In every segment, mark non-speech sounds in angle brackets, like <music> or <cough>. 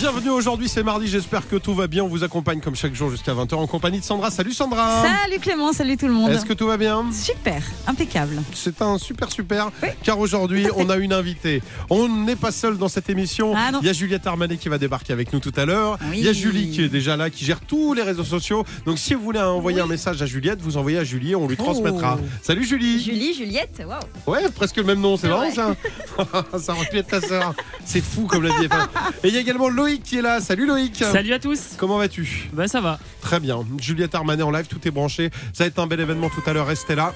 Bienvenue aujourd'hui, c'est mardi, j'espère que tout va bien. On vous accompagne comme chaque jour jusqu'à 20h en compagnie de Sandra. Salut Sandra Salut Clément, salut tout le monde. Est-ce que tout va bien? Super, impeccable. C'est un super super, Oui. car aujourd'hui on a une invitée. On n'est pas seul dans cette émission. Ah. Il y a Juliette Armanet qui va débarquer avec nous tout à l'heure. Oui. Il y a Julie qui est déjà là, qui gère tous les réseaux sociaux. Donc si vous voulez envoyer un message à Juliette, vous envoyez à Julie, on lui transmettra. Oh. Salut Julie Julie, Juliette, waouh. Ouais, presque le même nom, c'est C'est marrant ça. <laughs> ça aurait pu être ta sœur. C'est fou comme l'a FM. Et il y a également Loïc qui est là. Salut Loïc. Salut à tous Comment vas-tu? Bah ça va. Très bien. Juliette Armanet en live, tout est branché. Ça va être un bel événement tout à l'heure, restez là.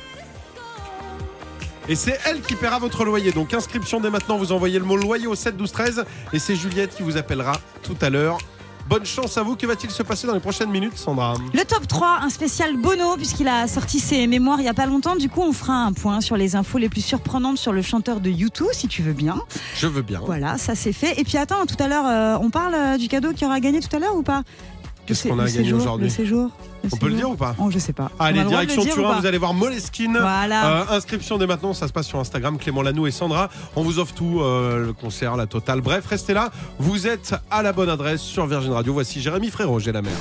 Et c'est elle qui paiera votre loyer. Donc inscription dès maintenant, vous envoyez le mot loyer au 7 12 13 et c'est Juliette qui vous appellera tout à l'heure. Bonne chance à vous. Que va-t-il se passer dans les prochaines minutes, Sandra Le top 3, un spécial Bono, puisqu'il a sorti ses mémoires il y a pas longtemps. Du coup, on fera un point sur les infos les plus surprenantes sur le chanteur de YouTube, si tu veux bien. Je veux bien. Voilà, ça c'est fait. Et puis attends, tout à l'heure, euh, on parle euh, du cadeau qu'il aura gagné tout à l'heure ou pas? Qu'est-ce qu'on a gagné aujourd'hui Le séjour. le On peut le dire ou pas Oh, je sais pas. Allez, direction Turin, vous allez voir Moleskine. Voilà. Euh, inscription dès maintenant, ça se passe sur Instagram, Clément Lanoux et Sandra. On vous offre tout, euh, le concert, la totale. Bref, restez là. Vous êtes à la bonne adresse sur Virgin Radio. Voici Jérémy Frérot, j'ai la mer.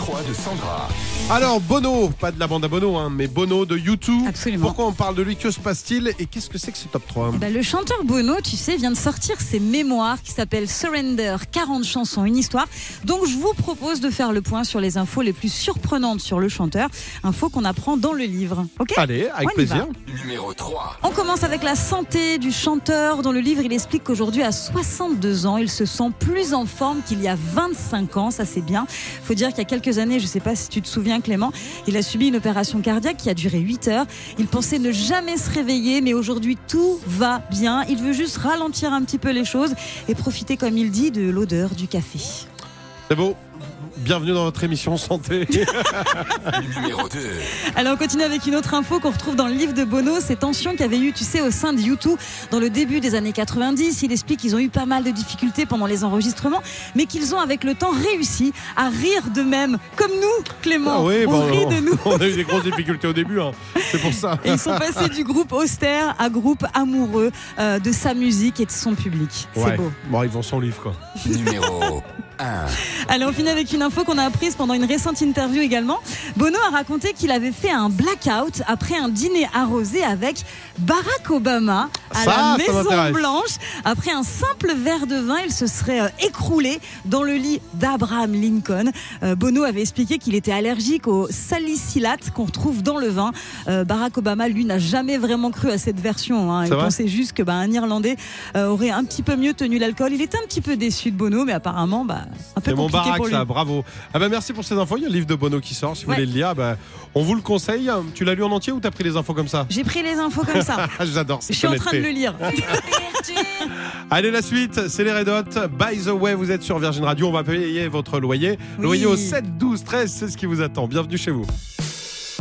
Le top 3 de Sandra. Alors, Bono, pas de la bande à Bono, hein, mais Bono de YouTube. Absolument. Pourquoi on parle de lui? Que se passe-t-il? Et qu'est-ce que c'est que ce top 3 Eh ben, le chanteur Bono, tu sais, vient de sortir ses mémoires qui s'appellent Surrender, 40 chansons, une histoire. Donc je vous propose de faire le point sur les infos les plus surprenantes sur le chanteur, infos qu'on apprend dans le livre. Ok? Allez, avec On plaisir. Numéro 3. On commence avec la santé du chanteur. Dans le livre, il explique qu'aujourd'hui, à 62 ans, il se sent plus en forme qu'il y a 25 ans. Ça, c'est bien. Faut dire qu'il y a quelques années, je sais pas si tu te souviens, Clément, il a subi une opération cardiaque qui a duré 8 heures. Il pensait ne jamais se réveiller, mais aujourd'hui, tout va bien. Il veut juste ralentir un petit peu les choses et profiter, comme il dit, de l'odeur du café. C'est beau. Bienvenue dans votre émission Santé. Numéro 2. Alors on continue avec une autre info qu'on retrouve dans le livre de Bono, ces tensions qu'il y avait eu, tu sais, au sein de YouTube dans le début des années 90. Il explique qu'ils ont eu pas mal de difficultés pendant les enregistrements, mais qu'ils ont avec le temps réussi à rire d'eux-mêmes, comme nous, Clément. Ah oui, on bon, rit de nous. <laughs> on a eu des grosses difficultés au début. hein. C'est pour ça. Et ils sont passés du groupe austère à groupe amoureux euh, de sa musique et de son public. C'est beau. Bon, ils vont son livre, quoi. Numéro 1. Allez, on finit avec une info qu'on a apprise pendant une récente interview également. Bono a raconté qu'il avait fait un blackout après un dîner arrosé avec Barack Obama à Ça, la Maison. Blanche. Après un simple verre de vin, il se serait euh, écroulé dans le lit d'Abraham Lincoln. Euh, Bono avait expliqué qu'il était allergique au salicylate qu'on retrouve dans le vin. Euh, Barack Obama, lui, n'a jamais vraiment cru à cette version. hein. Il vrai pensait juste que bah, un Irlandais aurait un petit peu mieux tenu l'alcool. Il était un petit peu déçu de Bono, mais apparemment, bah, un peu mon compliqué baraque, pour lui. Ça, bravo. Ah bah merci pour ces infos. Il y a le livre de Bono qui sort. Si vous Ouais. voulez le lire, bah, on vous le conseille. Tu l'as lu en entier ou t'as pris les infos comme ça J'ai pris les infos comme ça. <laughs> J'adore Je suis en train de le lire. <laughs> Allez, la suite, c'est les Red Hot. By the way, vous êtes sur Virgin Radio. On va payer votre loyer. Oui. Loyer au 7, 12, 13, c'est ce qui vous attend. Bienvenue chez vous.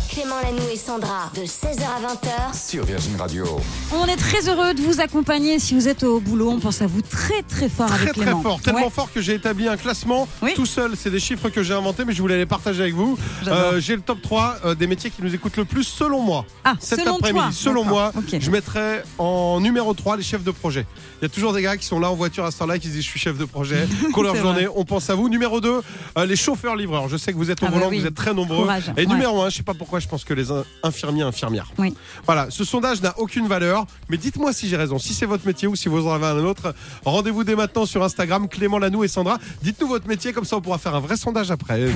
Clément Lano et Sandra. De 16h à 20h. Sur Virgin Radio. On est très heureux de vous accompagner. Si vous êtes au boulot, on pense à vous très très fort Très avec très Clément. fort, tellement Ouais. fort que j'ai établi un classement Oui. tout seul. C'est des chiffres que j'ai inventés, mais je voulais les partager avec vous. Euh, j'ai le top 3 euh, des métiers qui nous écoutent le plus selon moi. Ah, Cet après-midi, selon moi, je mettrais en numéro 3 les chefs de projet. Il y a toujours des gars qui sont là en voiture à ce temps-là qui se disent je suis chef de projet. <laughs> Qu'on leur journée, vrai. on pense à vous. Numéro 2, euh, les chauffeurs-livreurs. Je sais que vous êtes au Ah bah volant, oui. vous êtes très nombreux. Courage. Et Ouais. numéro 1, je sais pas pourquoi, je pense que les in- infirmiers, infirmières. Oui. Voilà, ce sondage n'a aucune valeur, mais dites-moi si j'ai raison. Si c'est votre métier ou si vous en avez un autre, rendez-vous dès maintenant sur Instagram, Clément Lanoux et Sandra. Dites-nous votre métier, comme ça on pourra faire un vrai sondage après. Ouais.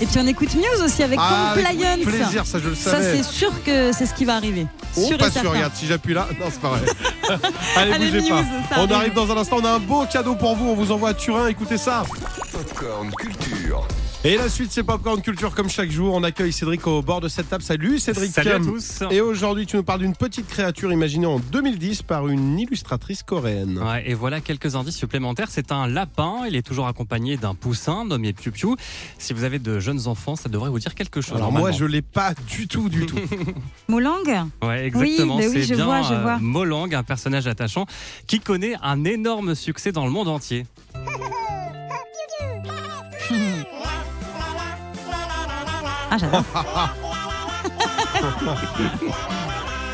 Et puis on écoute Muse aussi avec Ah, avec Compliance. plaisir, ça je le Ça, savais. c'est sûr que c'est ce qui va arriver. Oh, sûr et pas sûr, regarde, si j'appuie là, non, c'est pas vrai. <laughs> Allez, Allez, bougez Muse, pas. ça On arrive. arrive dans un instant, on a un beau cadeau pour vous, on vous envoie à Turin, écoutez ça. Popcorn Culture. Et la suite, c'est Popcorn Culture comme chaque jour. On accueille Cédric au bord de cette table. Salut Cédric. Salut à tous. Et aujourd'hui, tu nous parles d'une petite créature imaginée en 2010 par une illustratrice coréenne. Ouais, et voilà quelques indices supplémentaires. C'est un lapin. Il est toujours accompagné d'un poussin nommé Piu Piu. Si vous avez de jeunes enfants, ça devrait vous dire quelque chose. Alors moi, je l'ai pas du tout, du tout. <laughs> Molang Ouais, exactement. Oui, oui, c'est je bien vois, je euh, vois. Molang, un personnage attachant qui connaît un énorme succès dans le monde entier. Ah, j'adore. <laughs>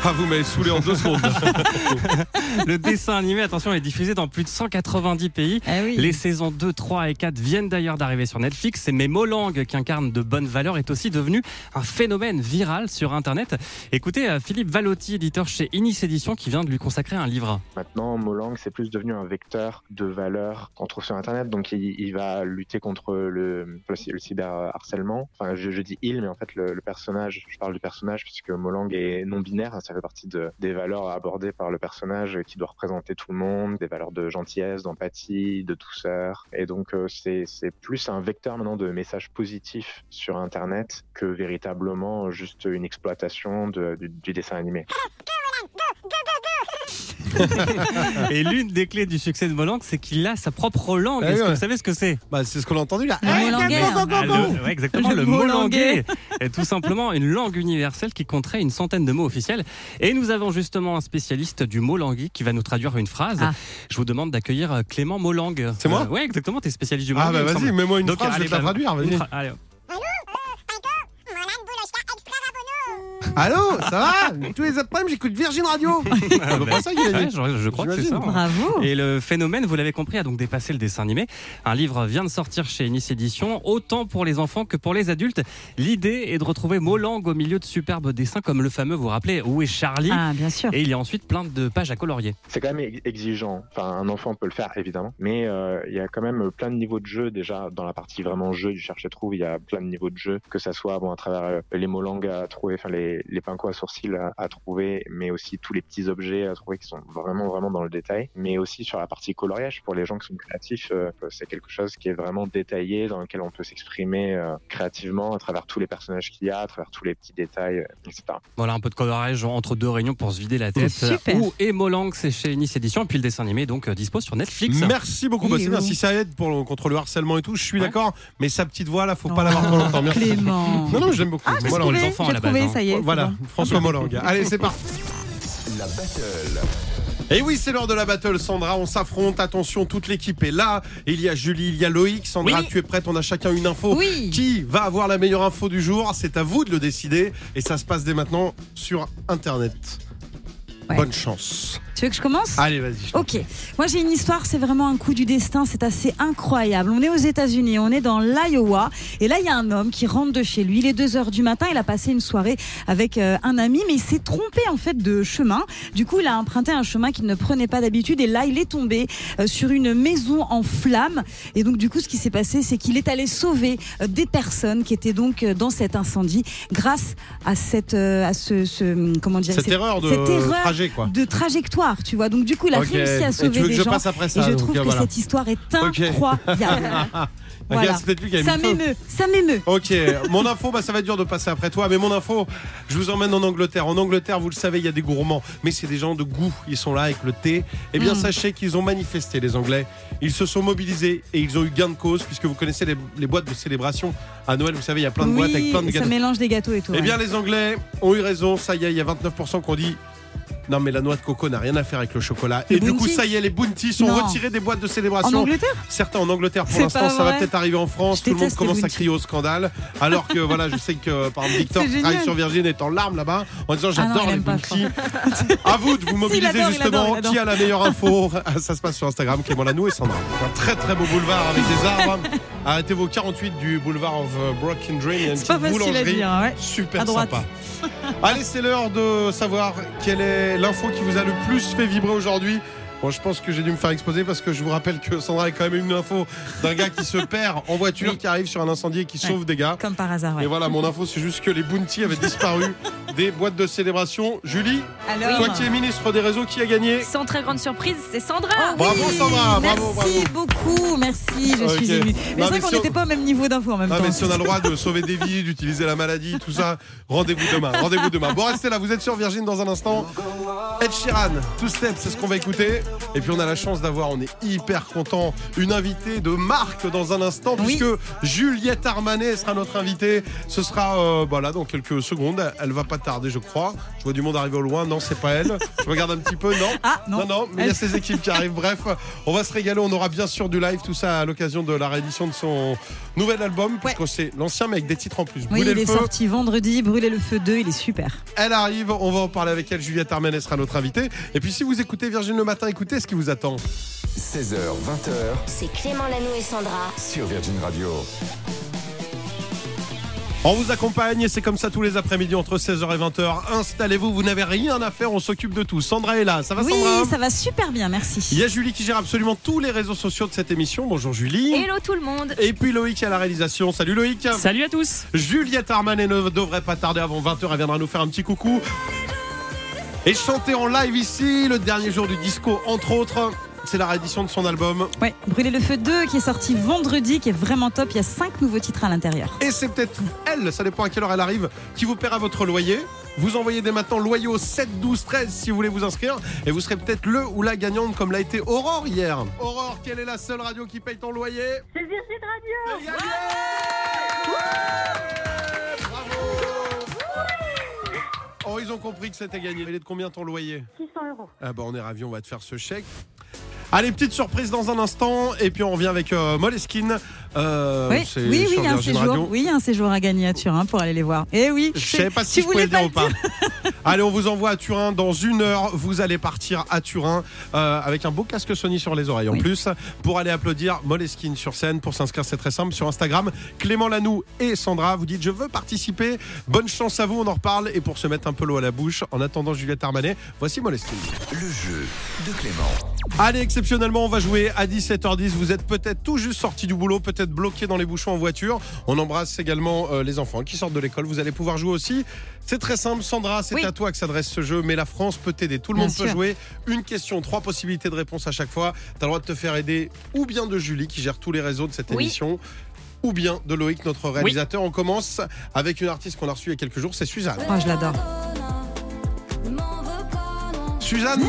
Ah, vous m'avez saoulé en deux secondes. <laughs> <laughs> Le dessin animé, attention, est diffusé dans plus de 190 pays. Ah oui. Les saisons 2, 3 et 4 viennent d'ailleurs d'arriver sur Netflix. Mais Molang, qui incarne de bonnes valeurs, est aussi devenu un phénomène viral sur Internet. Écoutez euh, Philippe Valotti, éditeur chez Inis Éditions, qui vient de lui consacrer un livre. Maintenant, Molang, c'est plus devenu un vecteur de valeurs qu'on trouve sur Internet. Donc, il, il va lutter contre le, le, le cyberharcèlement. Enfin, je, je, dis il, mais en fait, le, le, personnage, je parle du personnage puisque Molang est non-binaire. Ça fait partie de, des valeurs abordées par le personnage qui doit représenter tout le monde, des valeurs de gentillesse, d'empathie, de douceur. Et donc, euh, c'est plus un vecteur maintenant de messages positifs sur Internet que véritablement juste une exploitation du dessin animé. Et l'une des clés du succès de Molang, c'est qu'il a sa propre langue. Ah oui, Est-ce que vous savez ce que c'est? Bah, c'est ce qu'on a entendu là. Le molanguais. Ah, le- ouais, exactement, Le le, molanguais. molanguais est tout simplement une langue universelle qui compterait une centaine de mots officiels. Et nous avons justement un spécialiste du molanguis qui va nous traduire une phrase. Ah. Je vous demande d'accueillir euh, Clément Molang. C'est moi Oui, exactement, tu es spécialiste du Ah, molanguis. bah vas-y, mets-moi une Donc, phrase, je vais te la traduire, Allô, ça va Tous les après-midi, j'écoute Virgin Radio. <laughs> Ça qu'il a Ouais, dit. je, je crois que c'est ça. Hein. Bravo. Et le phénomène, vous l'avez compris, a donc dépassé le dessin animé. Un livre vient de sortir chez Nice Édition, autant pour les enfants que pour les adultes. L'idée est de retrouver Molang au milieu de superbes dessins comme le fameux, vous vous rappelez, Où est Charlie Ah, bien sûr. Et il y a ensuite plein de pages à colorier. C'est quand même ex- exigeant. Enfin, un enfant peut le faire, évidemment. Mais euh, il y a quand même plein de niveaux de jeu. Déjà, dans la partie vraiment jeu du cherche-trouve, il y a plein de niveaux de jeu. Que ça soit bon, à travers euh, les mots langues à trouver, enfin, les, les pincos à sourcils à, à trouver, mais aussi tous les petits objets à trouver qui sont vraiment, vraiment dans le détail. Mais aussi sur la partie coloriage, pour les gens qui sont créatifs, euh, c'est quelque chose qui est vraiment détaillé, dans lequel on peut s'exprimer euh, créativement à travers tous les personnages qu'il y a, à travers tous les petits détails, euh, etc. Voilà un peu de coloriage entre deux réunions pour se vider la tête. Super. Où est Molang? C'est chez Nice Édition. Et puis le dessin animé donc euh, dispo sur Netflix. Merci beaucoup. Bah, bien. où Si ça aide pour le- contre le harcèlement et tout, je suis Ouais. d'accord. Mais sa petite voix là, faut pas l'avoir trop longtemps. Merci. Clément. Non, non, je l'aime beaucoup. Ah, Voilà, trouvé. on les enfants, j'ai à la base, trouvé, hein. ça y est. c'est Voilà. François Molang. Allez, c'est parti. La battle. Et oui, c'est l'heure de la battle, Sandra. On s'affronte. Attention, toute l'équipe est là. Il y a Julie, il y a Loïc. Sandra, Oui. tu es prête On a chacun une info. Oui. Qui va avoir la meilleure info du jour? C'est à vous de le décider. Et ça se passe dès maintenant sur Internet. Ouais. Bonne chance. Tu veux que je commence? Allez, vas-y. Ok, moi j'ai une histoire, c'est vraiment un coup du destin, c'est assez incroyable. On est aux États-Unis, on est dans l'Iowa, et là il y a un homme qui rentre de chez lui. Il est 2 heures du matin, il a passé une soirée avec euh, un ami, mais il s'est trompé en fait de chemin. Du coup, il a emprunté un chemin qu'il ne prenait pas d'habitude, et là il est tombé euh, sur une maison en flammes. Et donc du coup, ce qui s'est passé, c'est qu'il est allé sauver euh, des personnes qui étaient donc dans cet incendie, grâce à cette, à ce, ce- comment dire, Cette erreur de cette erreur trajet, quoi. de trajectoire, tu vois. Donc du coup, il a Ok. réussi à Et sauver veux que des je gens. passe après Et ça je donc, trouve que voilà. cette histoire est Ok. incroyable. <laughs> Voilà. c'est peut-être lui qui a mis Ça le feu. m'émeut, ça m'émeut. Ok, mon info, bah, ça va être dur de passer après toi, mais mon info, je vous emmène en Angleterre. En Angleterre, vous le savez, il y a des gourmands, mais c'est des gens de goût. Ils sont là avec le thé. Eh bien, Mm. sachez qu'ils ont manifesté, les Anglais. Ils se sont mobilisés et ils ont eu gain de cause, puisque vous connaissez les, les boîtes de célébration. À Noël, vous savez, il y a plein de boîtes avec plein de ça gâteaux. mélange des gâteaux et tout. Eh bien, les Anglais ont eu raison. Ça y est, il y a 29% qui ont dit. Non, mais la noix de coco n'a rien à faire avec le chocolat. Les et du coup, ça y est, les bounty sont Non. retirés des boîtes de En célébration. Angleterre Certains en Angleterre pour l'instant, ça va peut-être arriver en France. Je Tout le monde commence à crier au scandale. Alors que voilà, je sais que par exemple <laughs> Victor qui travaille sur Virgin est en larmes là-bas en disant Ah j'adore il les Bounty. <laughs> À vous de vous mobiliser il adore, il justement. adore, il adore. Qui a la meilleure info <laughs> Ça se passe sur Instagram, Clément Lanou et Sandra. Un très très beau boulevard avec des arbres. Arrêtez vos 48 du boulevard of uh, Broken Dream. Il y a une petite boulangerie dire, ouais. super sympa. Allez, c'est l'heure de savoir quelle est l'info qui vous a le plus fait vibrer aujourd'hui. Bon, je pense que j'ai dû me faire exposer parce que je vous rappelle que Sandra a quand même une info d'un gars qui se <laughs> perd en voiture, Oui. qui arrive sur un incendie et qui Ouais. sauve des gars. Comme par hasard, ouais. Et voilà, mon info, c'est juste que les bounty avaient disparu <laughs> des boîtes de célébration. Julie, Alors toi qui es ministre des réseaux, qui a gagné Sans très grande surprise, c'est Sandra. Oh, Bravo, oui, Sandra, bravo, Merci bravo. beaucoup, merci, je suis émue. Mais Non, c'est vrai qu'on si on- n'était pas au même niveau d'info en même Ah, temps. mais si on a le droit de sauver des vies, d'utiliser la maladie, tout ça, rendez-vous demain. Rendez-vous demain. Bon, restez là, vous êtes sur Virgin dans un instant. Ed Sheeran, Two Steps, c'est ce qu'on va écouter. Et puis on a la chance d'avoir, on est hyper content, une invitée de marque dans un instant, Oui. puisque Juliette Armanet sera notre invitée. Ce sera euh, bah là dans quelques secondes. Elle va pas tarder, je crois. Je vois du monde arriver au loin. Non, c'est pas elle. Je regarde un petit peu. Non. <laughs> Ah, non. Non, non, mais il y a ses équipes qui arrivent. Bref, on va se régaler. On aura bien sûr du live, tout ça à l'occasion de la réédition de son nouvel album, puisque c'est l'ancien, mais avec des titres en plus. Oui, Brûler il le est feu. sorti vendredi, Brûler le feu 2, il est super. Elle arrive, on va en parler avec elle. Juliette Armanet sera notre invitée. Et puis si vous écoutez Virgin le matin, écoutez ce qui vous attend. 16h, 20h C'est Clément Lanoux et Sandra. sur Virgin Radio. On vous accompagne et c'est comme ça tous les après-midi entre 16h et 20h. Installez-vous, vous n'avez rien à faire, on s'occupe de tout. Sandra est là, ça va oui, Sandra ça va super bien, merci. Il y a Julie qui gère absolument tous les réseaux sociaux de cette émission. Bonjour Julie. Hello tout le monde. Et puis Loïc à la réalisation. Salut Loïc. Salut à tous Juliette Armanet ne devrait pas tarder avant 20h. Elle viendra nous faire un petit coucou. Et chanter en live ici, le dernier jour du disco, entre autres. C'est la réédition de son album. Ouais, Brûler le feu 2 qui est sorti vendredi, qui est vraiment top. Il y a 5 nouveaux titres à l'intérieur. Et c'est peut-être elle, ça dépend à quelle heure elle arrive, qui vous paiera votre loyer. Vous envoyez dès maintenant loyer au 7 12 13 si vous voulez vous inscrire. Et vous serez peut-être le ou la gagnante comme l'a été Aurore hier. Aurore, quelle est la seule radio qui paye ton loyer? C'est Virgin Radio Ouais Oh, ils ont compris que c'était gagné. Il est de combien ton loyer? 600 euros. Ah bah on est ravis, on va te faire ce chèque. Allez, petite surprise dans un instant, et puis on revient avec euh, Moleskine. Euh, Oui, oui, oui, sur il y a un séjour. Radio. Oui, un séjour à gagner à Turin pour aller les voir. Et oui, Je c'est- savais pas si je pouvais le dire ou pas. <laughs> Allez, on vous envoie à Turin dans une heure. Vous allez partir à Turin euh, avec un beau casque Sony sur les oreilles en plus pour aller applaudir Moleskine sur scène. Pour s'inscrire, c'est très simple sur Instagram. Clément Lanoux et Sandra, vous dites je veux participer. Bonne chance à vous, on en reparle. Et pour se mettre un peu l'eau à la bouche, en attendant Juliette Armanet, voici Moleskine. Le jeu de Clément. Allez, exceptionnellement, on va jouer à 17h10. Vous êtes peut-être tout juste sorti du boulot, peut-être bloqué dans les bouchons en voiture. On embrasse également euh, les enfants qui sortent de l'école. Vous allez pouvoir jouer aussi. C'est très simple, Sandra, c'est Oui. à toi que s'adresse ce jeu, mais la France peut t'aider. Tout le Bien monde peut jouer. Une question, trois possibilités de réponse à chaque fois. Tu as le droit de te faire aider ou bien de Julie qui gère tous les réseaux de cette Oui. émission. Ou bien de Loïc, notre réalisateur. On commence avec une artiste qu'on a reçue il y a quelques jours, c'est Suzanne. Oh, je l'adore. Suzanne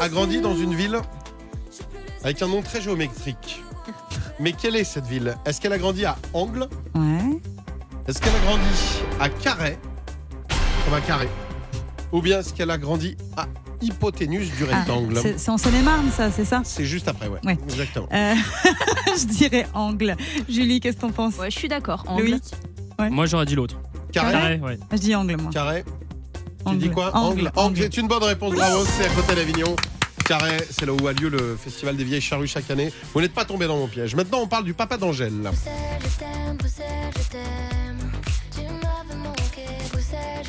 a grandi dans une ville avec un nom très géométrique. Mais quelle est cette ville? Est-ce qu'elle a grandi à Angle? Ouais. Est-ce qu'elle a grandi à Carré Comme un carré Ou bien est-ce qu'elle a grandi à hypoténuse du Ah, rectangle? c'est c'est en Seine-et-Marne, ça, c'est ça? C'est juste après, ouais. Ouais. Exactement. Euh, <laughs> Je dirais angle. Julie, qu'est-ce que t'en penses? Ouais, je suis d'accord. Angle. Moi j'aurais dit l'autre. Carré Carré, ouais. Je dis angle, moi. Carré Tu Angle. dis quoi Angle. Angle. C'est une bonne réponse, bravo, c'est à côté d'Avignon. Carré, c'est là où a lieu le festival des vieilles charrues chaque année. Vous n'êtes pas tombé dans mon piège. Maintenant, on parle du papa d'Angèle.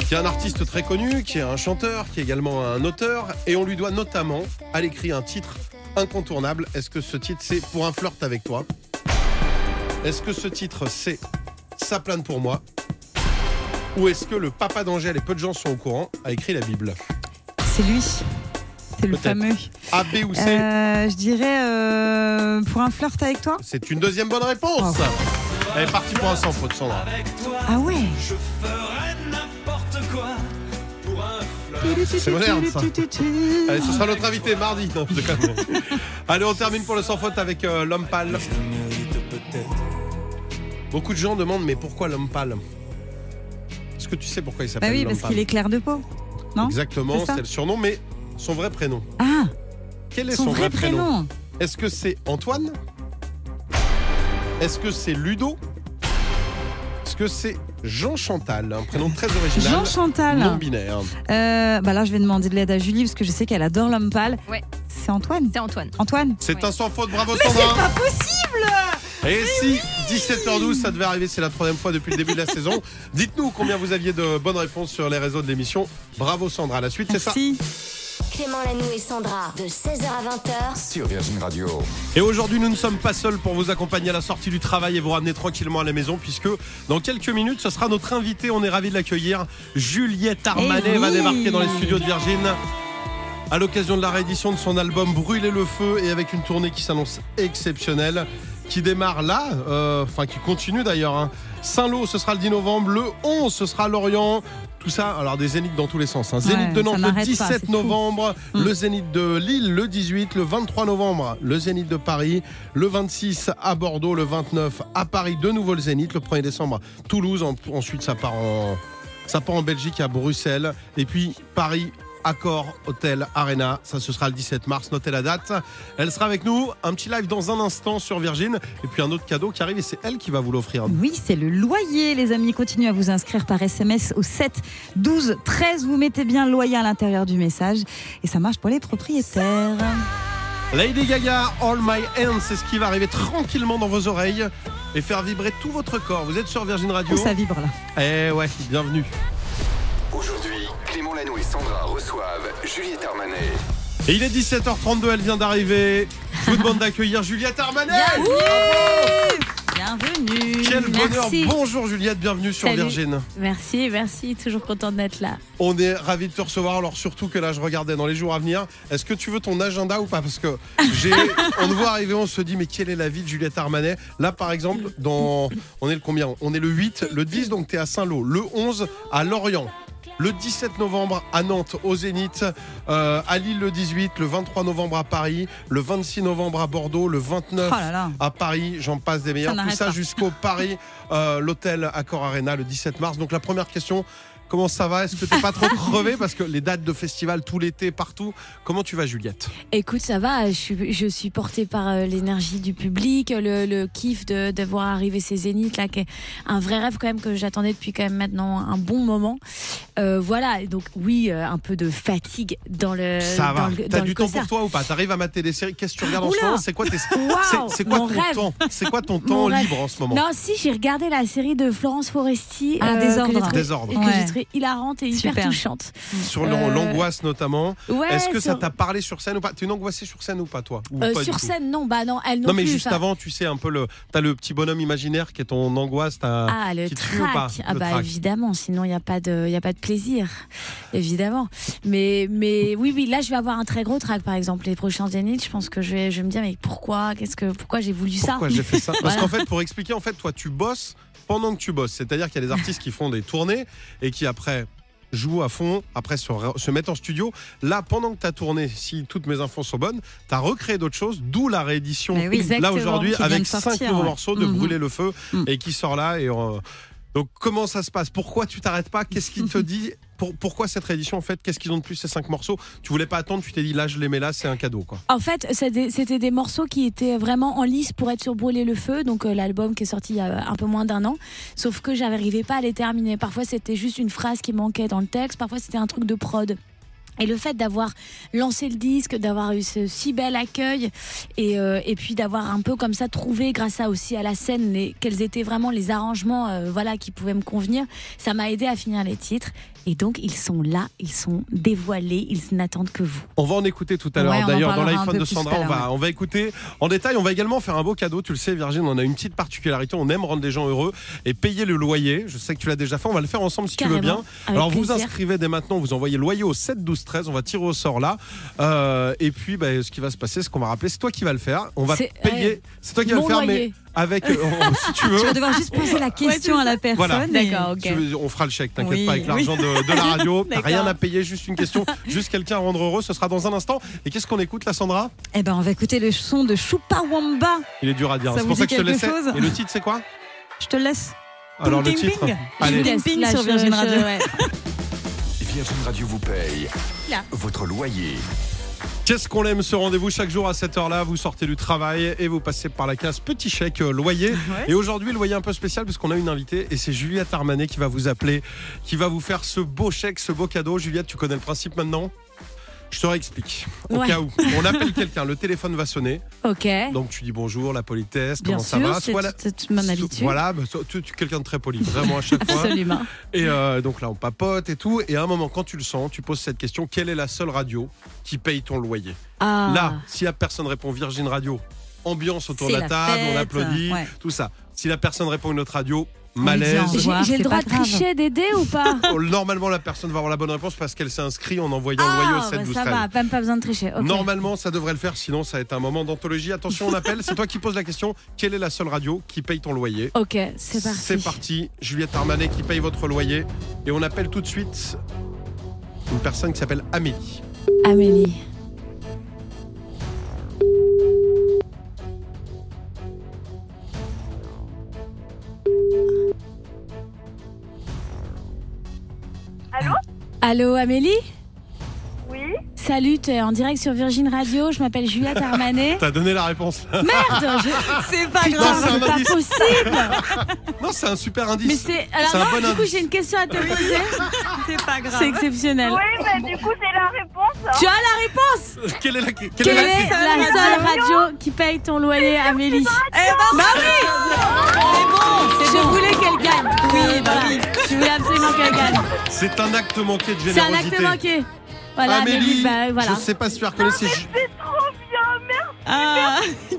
qui est un artiste très connu, qui est un chanteur, qui est également un auteur, et on lui doit notamment à l'écrit un titre incontournable. Est-ce que ce titre c'est Pour un flirt avec toi? Est-ce que ce titre c'est Ça plane pour moi Ou est-ce que le papa d'Angèle, et peu de gens sont au courant, a écrit la Bible C'est lui. C'est le fameux. A, B ou C Euh, je dirais euh, pour un flirt avec toi. C'est une deuxième bonne réponse Elle est partie pour un sans faute, Sandra. Ah ouais. C'est moderne, ça. Allez, ce sera notre invité mardi. Non, je. Allez, on termine pour le sans faute avec euh, l'homme pâle. Beaucoup de gens demandent mais pourquoi l'homme pâle? Que tu sais pourquoi il Bah s'appelle oui, l'homme parce qu'il est clair de peau. Non Exactement, C'est ça c'est le surnom, mais son vrai prénom. Ah, Quel est son, vrai prénom. Est-ce que c'est Antoine Est-ce que c'est Ludo Est-ce que c'est Jean Chantal Un prénom très original. Jean Chantal. Non binaire. Euh, bah là, je vais demander de l'aide à Julie parce que je sais qu'elle adore l'homme pâle. Ouais. C'est Antoine. C'est Antoine. Antoine. C'est Oui. un sans faute, bravo Sandra Pas possible. Et si 17h12, ça devait arriver, c'est la troisième fois depuis le début de la saison. Dites-nous combien vous aviez de bonnes réponses sur les réseaux de l'émission. Bravo Sandra. La suite, c'est ça. Merci. Clément Lanoux et Sandra, de 16h à 20h. Sur Virgin Radio. Et aujourd'hui, nous ne sommes pas seuls pour vous accompagner à la sortie du travail et vous ramener tranquillement à la maison, puisque dans quelques minutes, ce sera notre invité. On est ravis de l'accueillir. Juliette Armanet Eh oui. va débarquer dans les studios de Virgin. À l'occasion de la réédition de son album Brûler le feu et avec une tournée qui s'annonce exceptionnelle, qui démarre là, euh, enfin qui continue d'ailleurs. hein. Saint-Lô, ce sera le 10 novembre. Le 11, ce sera Lorient. Tout ça, alors des zéniths dans tous les sens. hein. Zénith Ouais, de Nantes le n'arrête pas, 17 c'est fou. novembre, Mm. le Zénith de Lille le 18, le 23 novembre, le Zénith de Paris, le 26 à Bordeaux, le 29 à Paris, de nouveau le Zénith, le 1er décembre Toulouse, En- ensuite ça part en ça part en Belgique à Bruxelles et puis Paris Accor Hôtel Arena, ça ce sera le 17 mars, notez la date. Elle sera avec nous, un petit live dans un instant sur Virgin et puis un autre cadeau qui arrive et c'est elle qui va vous l'offrir. Oui, c'est le loyer, les amis. Continuez à vous inscrire par SMS au 7 12 13. Vous mettez bien loyer à l'intérieur du message et ça marche pour les propriétaires. Lady Gaga, All My Hands, c'est ce qui va arriver tranquillement dans vos oreilles et faire vibrer tout votre corps. Vous êtes sur Virgin Radio ça vibre là? Eh ouais, bienvenue. Aujourd'hui, Clément Lanoux et Sandra reçoivent Juliette Armanet. Et il est 17h32, elle vient d'arriver. Je vous demande d'accueillir Juliette Armanet. Bienvenue. Quel bonheur. Merci. Bonjour Juliette, bienvenue sur Salut. Virgin. Merci, merci. Toujours contente d'être là. On est ravis de te recevoir, alors surtout que là je regardais dans les jours à venir. Est-ce que tu veux ton agenda ou pas? Parce que j'ai, <laughs> on te voit arriver, on se dit mais quelle est la vie de Juliette Armanet? Là par exemple, dans, on est le combien? On est le 8, le 10 donc tu es à Saint-Lô, le 11 à Lorient. Le 17 novembre à Nantes au Zénith, euh, à Lille le 18, le 23 novembre à Paris, le 26 novembre à Bordeaux, le 29 Oh là là. à Paris, j'en passe des meilleurs. Ça Tout ça pas. jusqu'au Paris, euh, l'hôtel Accor Arena le 17 mars. Donc la première question, comment ça va? Est-ce que t'es pas trop <laughs> crevé? Parce que les dates de festival tout l'été, partout. Comment tu vas Juliette? Écoute, ça va. Je suis, je suis portée par euh, l'énergie du public, le, le kiff de, de voir arriver ces zéniths là, qui est un vrai rêve quand même que j'attendais depuis quand même maintenant un bon moment. Euh, voilà. Donc oui, euh, un peu de fatigue dans le. Ça dans va. le- T'as dans du le temps concert. pour toi ou pas? T'arrives à mater des séries? Qu'est-ce que tu regardes en ce moment? C'est quoi, tes... C'est- c'est quoi ton rêve. temps? C'est quoi ton Mon temps rêve. libre en ce moment? Non, si j'ai regardé la série de Florence Foresti, Ah, euh, Désordre. Désordre. et que Ouais. j'ai trouvé hilarante et hyper Super. touchante. Sur Euh, l'angoisse notamment. Ouais. Est-ce que ça t'a parlé sur scène ou pas? T'es une angoissée sur scène ou pas toi? Ou euh, pas du sur scène, non, bah non, elle non, Non mais plus, juste avant, tu sais un peu le, t'as le petit bonhomme imaginaire qui est ton angoisse. t'as- Ah, le qui ou pas? Ah, bah évidemment, sinon il n'y a, pas de- il y a pas de plaisir. Évidemment. Mais, mais oui, oui, là je vais avoir un très gros track par exemple. Les prochains Zénith, je pense que je vais, je vais me dire, mais pourquoi? Qu'est-ce que, Pourquoi j'ai voulu ça? Pourquoi j'ai fait ça? <laughs> Parce Voilà. qu'en fait, pour expliquer, en fait, toi, tu bosses pendant que tu bosses. C'est-à-dire qu'il y a des artistes qui font des tournées et qui après jouent à fond, après se, mettent en studio. Là, pendant que tu as tourné, si toutes mes infos sont bonnes, tu as recréé d'autres choses, d'où la réédition. Oui. Là aujourd'hui, avec cinq nouveaux ouais. morceaux de Mhm. Brûler le feu Mhm. et qui sort là. Et euh, donc, comment ça se passe? Pourquoi tu t'arrêtes pas? Qu'est-ce qui te <laughs> dit? Pour, Pourquoi cette réédition en fait? Qu'est-ce qu'ils ont de plus ces cinq morceaux? Tu voulais pas attendre, tu t'es dit là, je les mets là, c'est un cadeau quoi. En fait, c'était des morceaux qui étaient vraiment en lice pour être sur Brûler le Feu, donc euh, l'album qui est sorti il y a un peu moins d'un an. Sauf que j'arrivais pas à les terminer. Parfois, c'était juste une phrase qui manquait dans le texte, parfois, c'était un truc de prod. Et le fait d'avoir lancé le disque, d'avoir eu ce si bel accueil, et, euh, et puis d'avoir un peu comme ça trouvé, grâce à aussi à la scène, les, quels étaient vraiment les arrangements, euh, voilà, qui pouvaient me convenir, ça m'a aidé à finir les titres. Et donc ils sont là, ils sont dévoilés, ils n'attendent que vous. On va en écouter tout à l'heure. Ouais, D'ailleurs, dans l'iPhone de Sandra, on va, on va écouter en détail. On va également faire un beau cadeau. Tu le sais, Virgin, on a une petite particularité. On aime rendre les gens heureux et payer le loyer. Je sais que tu l'as déjà fait. On va le faire ensemble si tu veux bien. Alors, vous inscrivez dès maintenant. Vous envoyez le loyer au 7 12 13. On va tirer au sort là. Euh, et puis, bah, ce qui va se passer, ce qu'on va rappeler, c'est toi qui vas le faire. On va payer. ouais. C'est toi qui vas le faire, loyer. mais avec, euh, si tu veux. Tu vas devoir juste poser la question à la personne. Voilà. D'accord, ok. Tu veux- on fera le chèque, t'inquiète Oui, pas, avec oui. l'argent de, de la radio. <laughs> Rien à payer, juste une question, juste quelqu'un à rendre heureux. Ce sera dans un instant. Et qu'est-ce qu'on écoute là, Sandra? Eh ben, on va écouter le son de Choupa Wamba. Il est dur à dire. Ça C'est pour ça que je te laissais. chose Et le titre, c'est quoi? Je te laisse. Alors le Ping, ping, titre. ping. Allez. Ping, ping sur Virgin Radio. ouais. Virgin Radio vous paye Là. votre loyer. Qu'est-ce qu'on aime ce rendez-vous chaque jour à cette heure-là? Vous sortez du travail et vous passez par la case petit chèque euh, loyer. <laughs> Et aujourd'hui, le loyer un peu spécial parce qu'on a une invitée et c'est Juliette Armanet qui va vous appeler, qui va vous faire ce beau chèque, ce beau cadeau. Juliette, tu connais le principe maintenant? Je te réexplique. Au Ouais. cas où <laughs> on appelle quelqu'un, le téléphone va sonner. Ok. Donc tu dis bonjour, la politesse, Bien comment ça va? C'est Soit la- mon habitude. Voilà, bah, so- tu tu es quelqu'un de très poli, vraiment à chaque fois. Absolument. Et euh, donc là, on papote et tout. Et à un moment, quand tu le sens, tu poses cette question quelle est la seule radio qui paye ton loyer? Ah. Là, si la personne répond Virgin Radio, ambiance autour de la la table, on applaudit, ouais. tout ça. Si la personne répond une autre radio, malaise. J'ai le droit de tricher, d'aider ou pas <laughs> Oh, Normalement, la personne va avoir la bonne réponse parce qu'elle s'est inscrite en envoyant le loyer au Ah, 7 bah, 12 ça 13. va, même pas besoin de tricher. Normalement, ça devrait le faire, sinon ça va être un moment d'anthologie. Attention, on appelle. C'est toi qui poses la question. Quelle est la seule radio qui paye ton loyer Ok, c'est parti. C'est parti. Juliette Armanet qui paye votre loyer. Et on appelle tout de suite une personne qui s'appelle Amélie. Amélie. Allô Amélie Oui Salut, t'es en direct sur Virgin Radio, je m'appelle Juliette Armanet. <laughs> T'as donné la réponse. Merde, je... <laughs> C'est pas Putain, Non, c'est pas indice. possible <laughs> non, c'est un super indice. Mais c'est... Alors non, bon du coup j'ai une question à te poser. C'est pas grave. C'est exceptionnel. Oui, bah du coup, c'est la réponse. hein. Tu as la réponse Quelle est la, quelle Quelle est la- est la seule radio qui paye ton loyer, Amélie Eh ben, Bah oui c'est bon, c'est Je voulais qu'elle gagne. Oui, bah oui. Je voulais absolument qu'elle gagne. C'est un acte manqué de C'est un générosité. acte manqué. Voilà, Amélie, Amélie, bah, voilà. je sais pas si tu c'est Ju- C'est trop bien, merci, Ah, merci.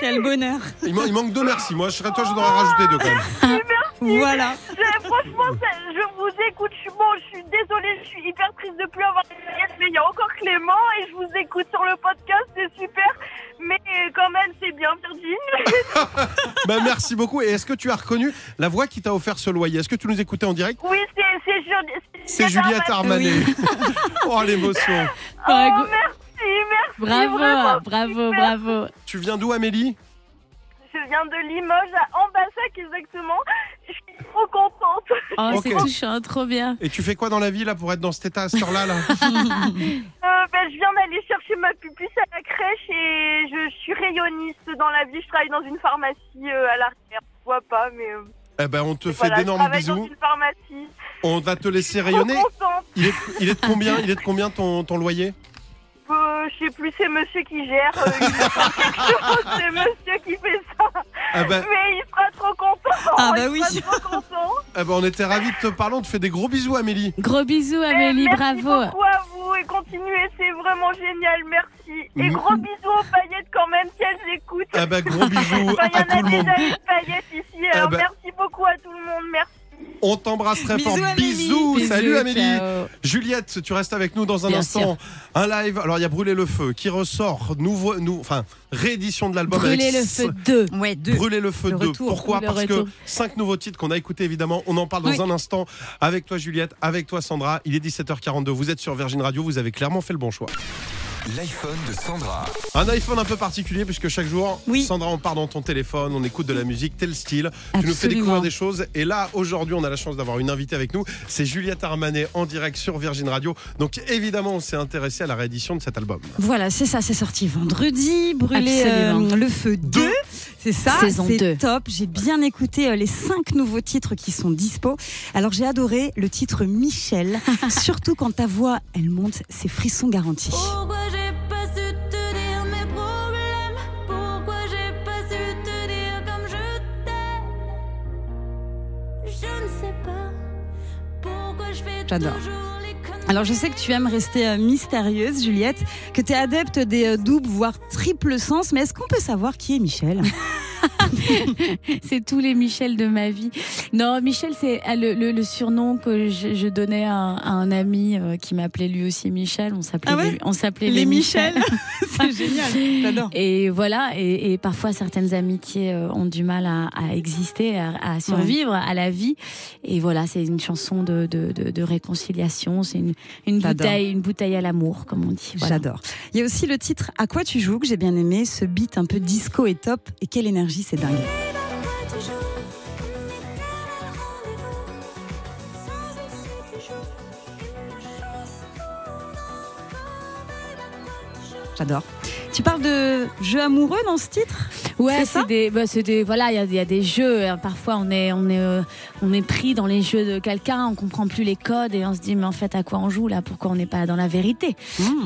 quel bonheur. Il, man- il manque deux merci. Moi, je serais toi, je devrais rajouter deux quand même. <laughs> Voilà. Franchement, ça- je vous écoute. Je suis bon, je suis désolée, je suis hyper triste de plus avoir de lunettes, mais il y a encore Clément et je vous écoute sur le podcast, c'est super. Mais quand même, c'est bien, Virgin. <laughs> Bah, merci beaucoup. Et est-ce que tu as reconnu la voix qui t'a offert ce loyer? Est-ce que tu nous écoutais en direct? Oui, c'est c'est Juli- C'est Juliette Armanet. Armanet. <laughs> oh, l'émotion. Oh, merci, merci. Bravo, vraiment, bravo, super. bravo. Tu viens d'où, Amélie? Je viens de Limoges à Ambassac exactement. Je suis trop contente. Oh, Ok. c'est touchant, trop bien. Et tu fais quoi dans la vie là pour être dans cet état à cette heure-là là <laughs> Euh, ben, je viens d'aller chercher ma pupuce à la crèche et je suis rayonniste dans la vie. Je travaille dans une pharmacie euh, à l'arrière. Je vois pas, mais euh, Eh ben, on te fait voilà, d'énormes dans bisous. une pharmacie. On va te laisser rayonner. Il est, il est de combien Il est de combien ton, ton loyer? Euh, je sais plus, c'est monsieur qui gère. euh, il me semble quelque chose, c'est monsieur qui fait ça. Ah ben, Mais il sera trop content. Ah bah il oui. sera trop content. <laughs> ah ben, on était ravis de te parler. On te fait des gros bisous, Amélie. Gros bisous, Amélie, Merci bravo. beaucoup à vous et continuez, c'est vraiment génial, merci. Et Mm. gros bisous aux paillettes quand même, si elles écoutent. Ah ben, gros <laughs> bisous Enfin, il y à en tout a le monde. déjà une paillette ici, alors ben- merci beaucoup à tout le monde, merci. On t'embrasse très Bisous, fort. Amélie. Bisous. Salut, Amélie. ciao. Juliette, tu restes avec nous dans un Bien instant. Un live. Alors, il y a Brûler le feu qui ressort. Nouveau, nou- enfin, réédition de l'album. Brûler avec le feu 2. Ouais, deux. Brûler le feu Le 2. retour. Pourquoi Le Parce retour. que cinq nouveaux titres qu'on a écoutés évidemment. On en parle dans Oui. un instant avec toi Juliette, avec toi Sandra. Il est 17h42. Vous êtes sur Virgin Radio. Vous avez clairement fait le bon choix. L'iPhone de Sandra. Un iPhone un peu particulier puisque chaque jour, Oui. Sandra, on part dans ton téléphone, on écoute de la musique, tel style. Tu nous fais découvrir des choses. Et là, aujourd'hui, on a la chance d'avoir une invitée avec nous. C'est Juliette Armanet en direct sur Virgin Radio. Donc évidemment, on s'est intéressé à la réédition de cet album. Voilà, c'est ça, c'est sorti vendredi. Brûler euh, le feu 2. C'est ça, Saison c'est 2. top. J'ai bien écouté euh, les cinq nouveaux titres qui sont dispo. Alors j'ai adoré le titre Michel, <laughs> surtout quand ta voix, elle monte, c'est frisson garanti. Pourquoi j'ai pas su te dire mes problèmes? Pourquoi j'ai pas su te dire comme je t'aime? Je ne sais pas pourquoi je fais J'adore. Alors je sais que tu aimes rester euh, mystérieuse, Juliette, que tu es adepte des euh, doubles, voire triple sens, mais est-ce qu'on peut savoir qui est Michel? <laughs> <laughs> C'est tous les Michel de ma vie. Non, Michel, c'est euh, le, le- le surnom que je, je donnais à, un- à un ami euh, qui m'appelait lui aussi Michel. On s'appelait Ah ouais les, on s'appelait Les les, Michel. <laughs> <laughs> C'est génial, j'adore. Et voilà, et, et parfois certaines amitiés euh, ont du mal à, à exister, à, à survivre à la vie. Et voilà, c'est une chanson de, de, de, de réconciliation, c'est une, bouteille, une bouteille à l'amour, comme on dit. Voilà. J'adore. Il y a aussi le titre À quoi tu joues que j'ai bien aimé. Ce beat un peu disco et top. Et quelle énergie, c'est J'adore. Tu parles de jeu amoureux dans ce titre? Ouais, C'est des, bah, c'est des, voilà, il y a, il y a des jeux. hein. Parfois, on est, on est, euh, on est pris dans les jeux de quelqu'un, on comprend plus les codes et on se dit, mais en fait, à quoi on joue là? Pourquoi on n'est pas dans la vérité?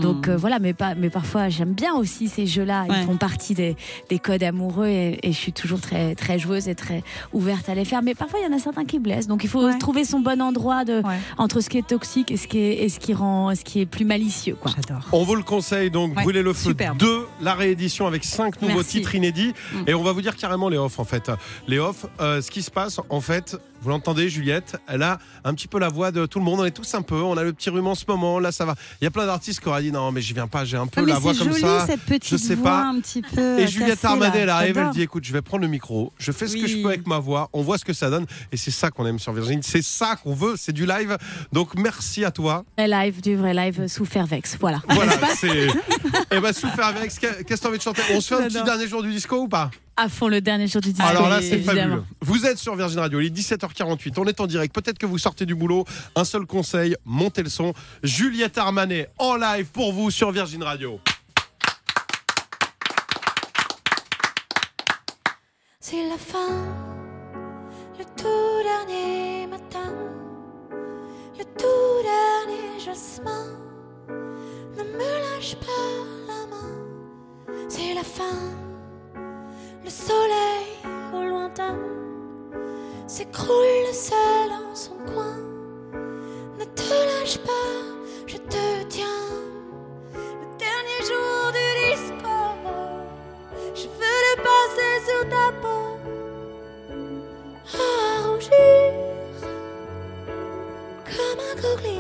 Donc euh, voilà, mais pas, mais parfois, j'aime bien aussi ces jeux-là. Ouais. Ils font partie des, des codes amoureux et, et je suis toujours très, très joueuse et très ouverte à les faire. Mais parfois, il y en a certains qui blessent. Donc il faut Ouais. trouver son bon endroit de, Ouais. entre ce qui est toxique et ce qui est, et ce qui rend, ce qui est plus malicieux, quoi. J'adore. On vous le conseille donc, Ouais, Brûler le feu superbe. 2, la réédition avec cinq nouveaux Merci. titres inédits. Et on va vous dire carrément les off en fait. Les off, euh, ce qui se passe en fait, vous l'entendez, Juliette, elle a un petit peu la voix de tout le monde. On est tous un peu, on a le petit rhume en ce moment. Là, ça va. Il y a plein d'artistes qui auraient dit non, mais j'y viens pas, j'ai un peu Ah, la voix comme joli ça. cette petite je sais voix pas. un petit peu. Et Juliette Armanet, elle arrive, elle dit écoute, je vais prendre le micro, je fais ce que je peux avec ma voix, on voit ce que ça donne. Et c'est ça qu'on aime sur Virgin, c'est ça qu'on veut, c'est du live. Donc merci à toi. Vrai live, du vrai live sous Fairvex. Voilà. Voilà, c'est. Et ben, souffert avec. Qu'est-ce que tu as envie de chanter? On se fait un petit dernier jour du disco ou pas? À fond le dernier jour du disco. Alors là, c'est fabuleux. Vous êtes sur Virgin Radio, il est 17h48, on est en direct. Peut-être que vous sortez du boulot. Un seul conseil, montez le son. Juliette Armanet en live pour vous sur Virgin Radio. C'est la fin, le tout dernier matin, le tout dernier jasmin. Ne me lâche pas la main, c'est la fin, le soleil au lointain s'écroule seul dans son coin. Ne te lâche pas, je te tiens. Le dernier jour du disco. Je veux le passer sur ta peau à comme un coquelicot.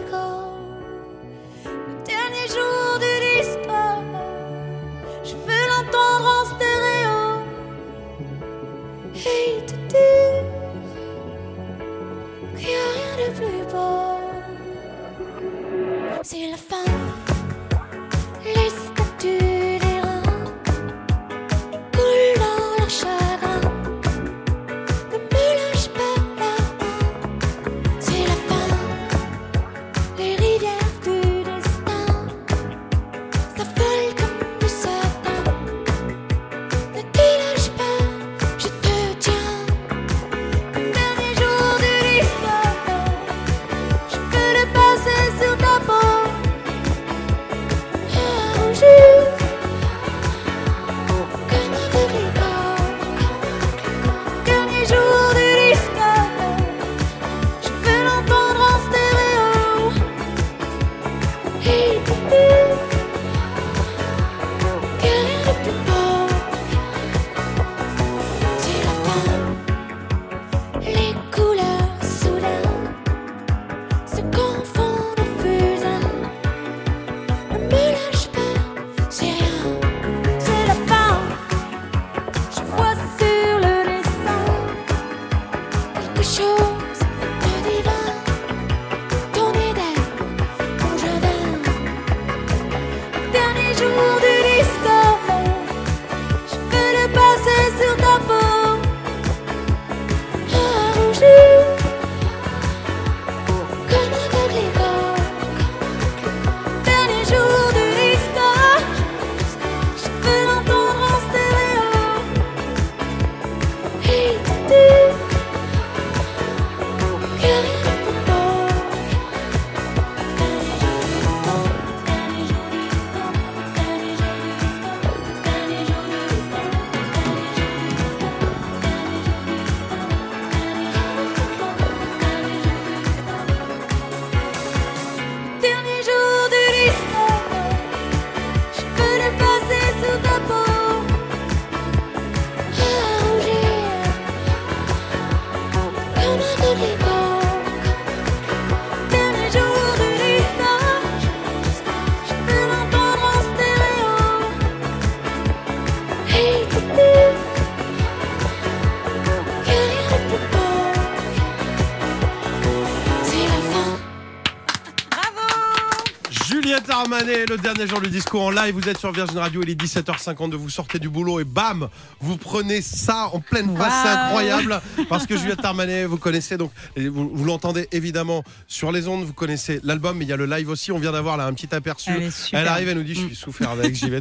A rien de plus beau. C'est la fin, le dernier jour du disco en live. Vous êtes sur Virgin Radio, il est 17h52. Vous sortez du boulot et bam, vous prenez ça en pleine face. C'est incroyable. Parce que Juliette <laughs> Armanet, vous connaissez donc, vous, vous l'entendez évidemment sur les ondes. Vous connaissez l'album, mais il y a le live aussi. On vient d'avoir là un petit aperçu. Elle arrive, elle nous dit Je suis souffert avec, j'y vais.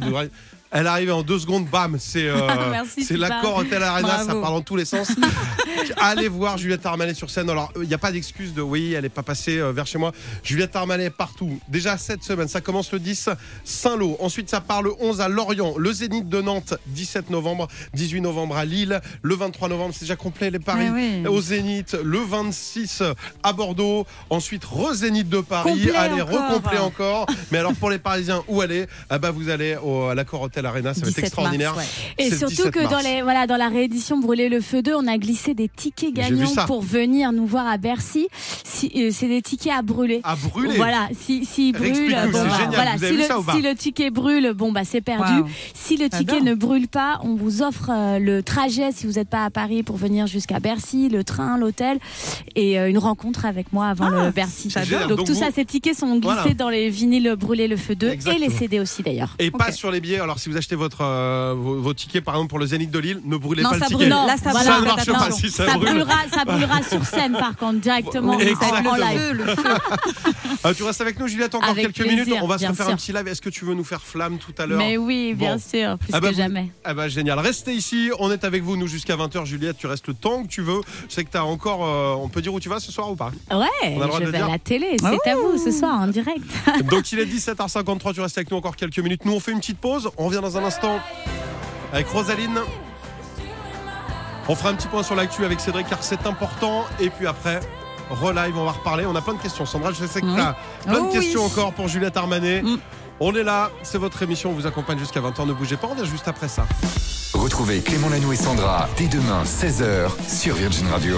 Elle arrive en deux secondes, bam, c'est euh, <laughs> c'est l'accord Hotel Arena, ça part dans tous les sens. <laughs> Allez voir Juliette Armanet sur scène. Alors, il n'y a pas d'excuse de oui, elle n'est pas passée euh, vers chez moi. Juliette Armanet partout. Déjà cette semaine, ça commence le 10 Saint-Lô. Ensuite, ça part le 11 à Lorient. Le Zénith de Nantes, 17 novembre. 18 novembre à Lille. Le 23 novembre, c'est déjà complet les paris. Ouais. Au Zénith. Le 26 à Bordeaux. Ensuite, re-Zénith de Paris. Complet allez, recomplet encore. Mais alors, pour les Parisiens, où aller? Ah bah, Vous allez au, à l'accord Hôtel l'Arena. Ça va être 17 extraordinaire. mars, Et surtout 17 que mars. dans, les, voilà, dans la réédition Brûler le feu 2, on a glissé des tickets gagnants pour venir nous voir à Bercy. Si, euh, c'est des tickets à brûler. À brûler. Voilà, si, si brûle, bon, bah, voilà, si, le, ça ou pas si le ticket brûle, bon bah c'est perdu. Si le ticket ne brûle pas, on vous offre euh, le trajet si vous n'êtes pas à Paris pour venir jusqu'à Bercy, le train, l'hôtel et euh, une rencontre avec moi avant Ah, le Bercy. j'adore. Donc, Donc tout vous- ça, ces tickets sont glissés Voilà. dans les vinyles Brûler le feu 2 et les CD aussi d'ailleurs. Et pas sur les billets. Alors, si vous achetez votre, euh, vos, vos tickets, par exemple, pour le Zénith de Lille, ne brûlez Non, pas ça le ticket. brûle. Là, ça ne marche pas si ça, Ça brûle. brûlera, ça brûlera sur scène par contre directement en- Exactement. en Le live. feu, le feu. Euh, tu restes avec nous, Juliette, encore Avec quelques plaisir, minutes. On va se sûr. un petit live. Est-ce que tu veux nous faire flamme tout à l'heure Mais oui, bien Bon. sûr, plus Ah bah que vous- jamais. Ah bah génial, restez ici, on est avec vous, nous jusqu'à 20h Juliette, tu restes le temps que tu veux. Je sais que tu as encore, euh, on peut dire où tu vas ce soir ou pas Ouais, On a le droit je de vais dire à la télé, c'est à vous ce soir en direct. Donc il est 17h53, tu restes avec nous encore quelques minutes. Nous on fait une petite pause, on revient dans un instant avec Rosaline. On fera un petit point sur l'actu avec Cédric car c'est important. Et puis après, relive, on va reparler. On a plein de questions. Sandra, je sais que tu as plein Oh de questions oui. encore pour Juliette Armanet. Mm. On est là, c'est votre émission, on vous accompagne jusqu'à 20h, ne bougez pas, on revient juste après ça. Retrouvez Clément Lanoux et Sandra dès demain 16h sur Virgin Radio.